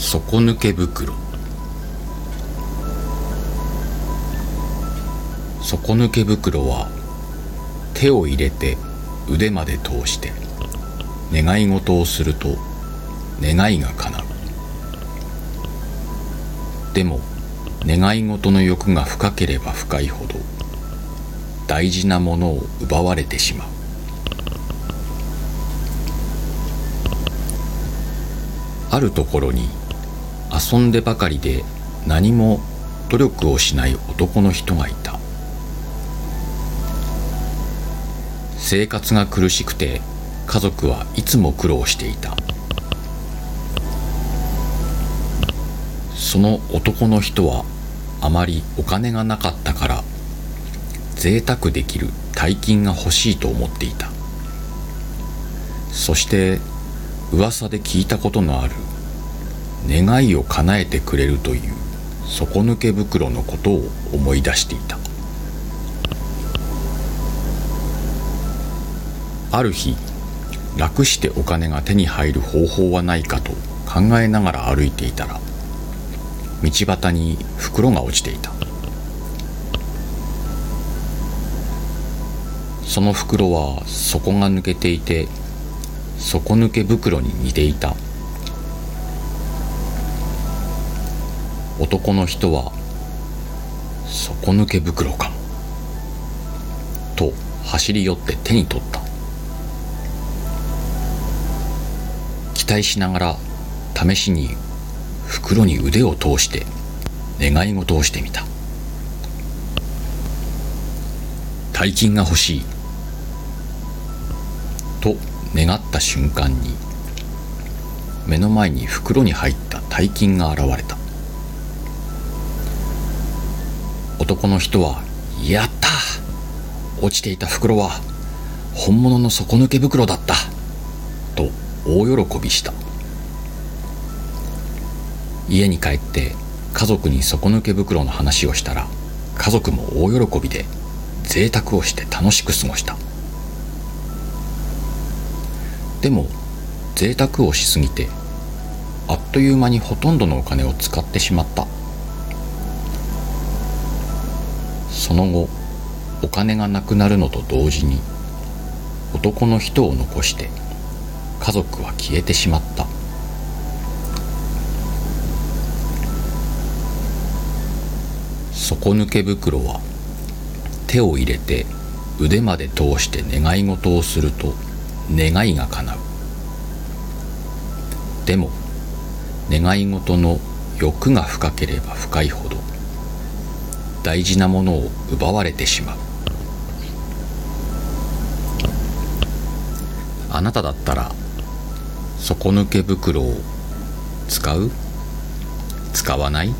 底抜け袋。底抜け袋は手を入れて腕まで通して願い事をすると願いが叶う。でも願い事の欲が深ければ深いほど大事なものを奪われてしまう。あるところに遊んでばかりで何も努力をしない男の人がいた。生活が苦しくて家族はいつも苦労していた。その男の人はあまりお金がなかったから贅沢できる大金が欲しいと思っていた。そして噂で聞いたことのある願いを叶えてくれるという底抜け袋のことを思い出していた。ある日楽してお金が手に入る方法はないかと考えながら歩いていたら道端に袋が落ちていた。その袋は底が抜けていて底抜け袋に似ていた。男の人は底抜け袋かも。と走り寄って手に取った。期待しながら試しに袋に腕を通して願い事をしてみた。大金が欲しい。と願った瞬間に目の前に袋に入った大金が現れた。男の人は「やった！落ちていた袋は本物の底抜け袋だった」と大喜びした。家に帰って家族に底抜け袋の話をしたら家族も大喜びで贅沢をして楽しく過ごした。でも贅沢をしすぎてあっという間にほとんどのお金を使ってしまった。その後お金がなくなるのと同時に男の人を残して家族は消えてしまった。底抜け袋は手を入れて腕まで通して願い事をすると願いが叶う。でも願い事の欲が深ければ深いほど大事なものを奪われてしまう。あなただったら底抜け袋を使う？使わない？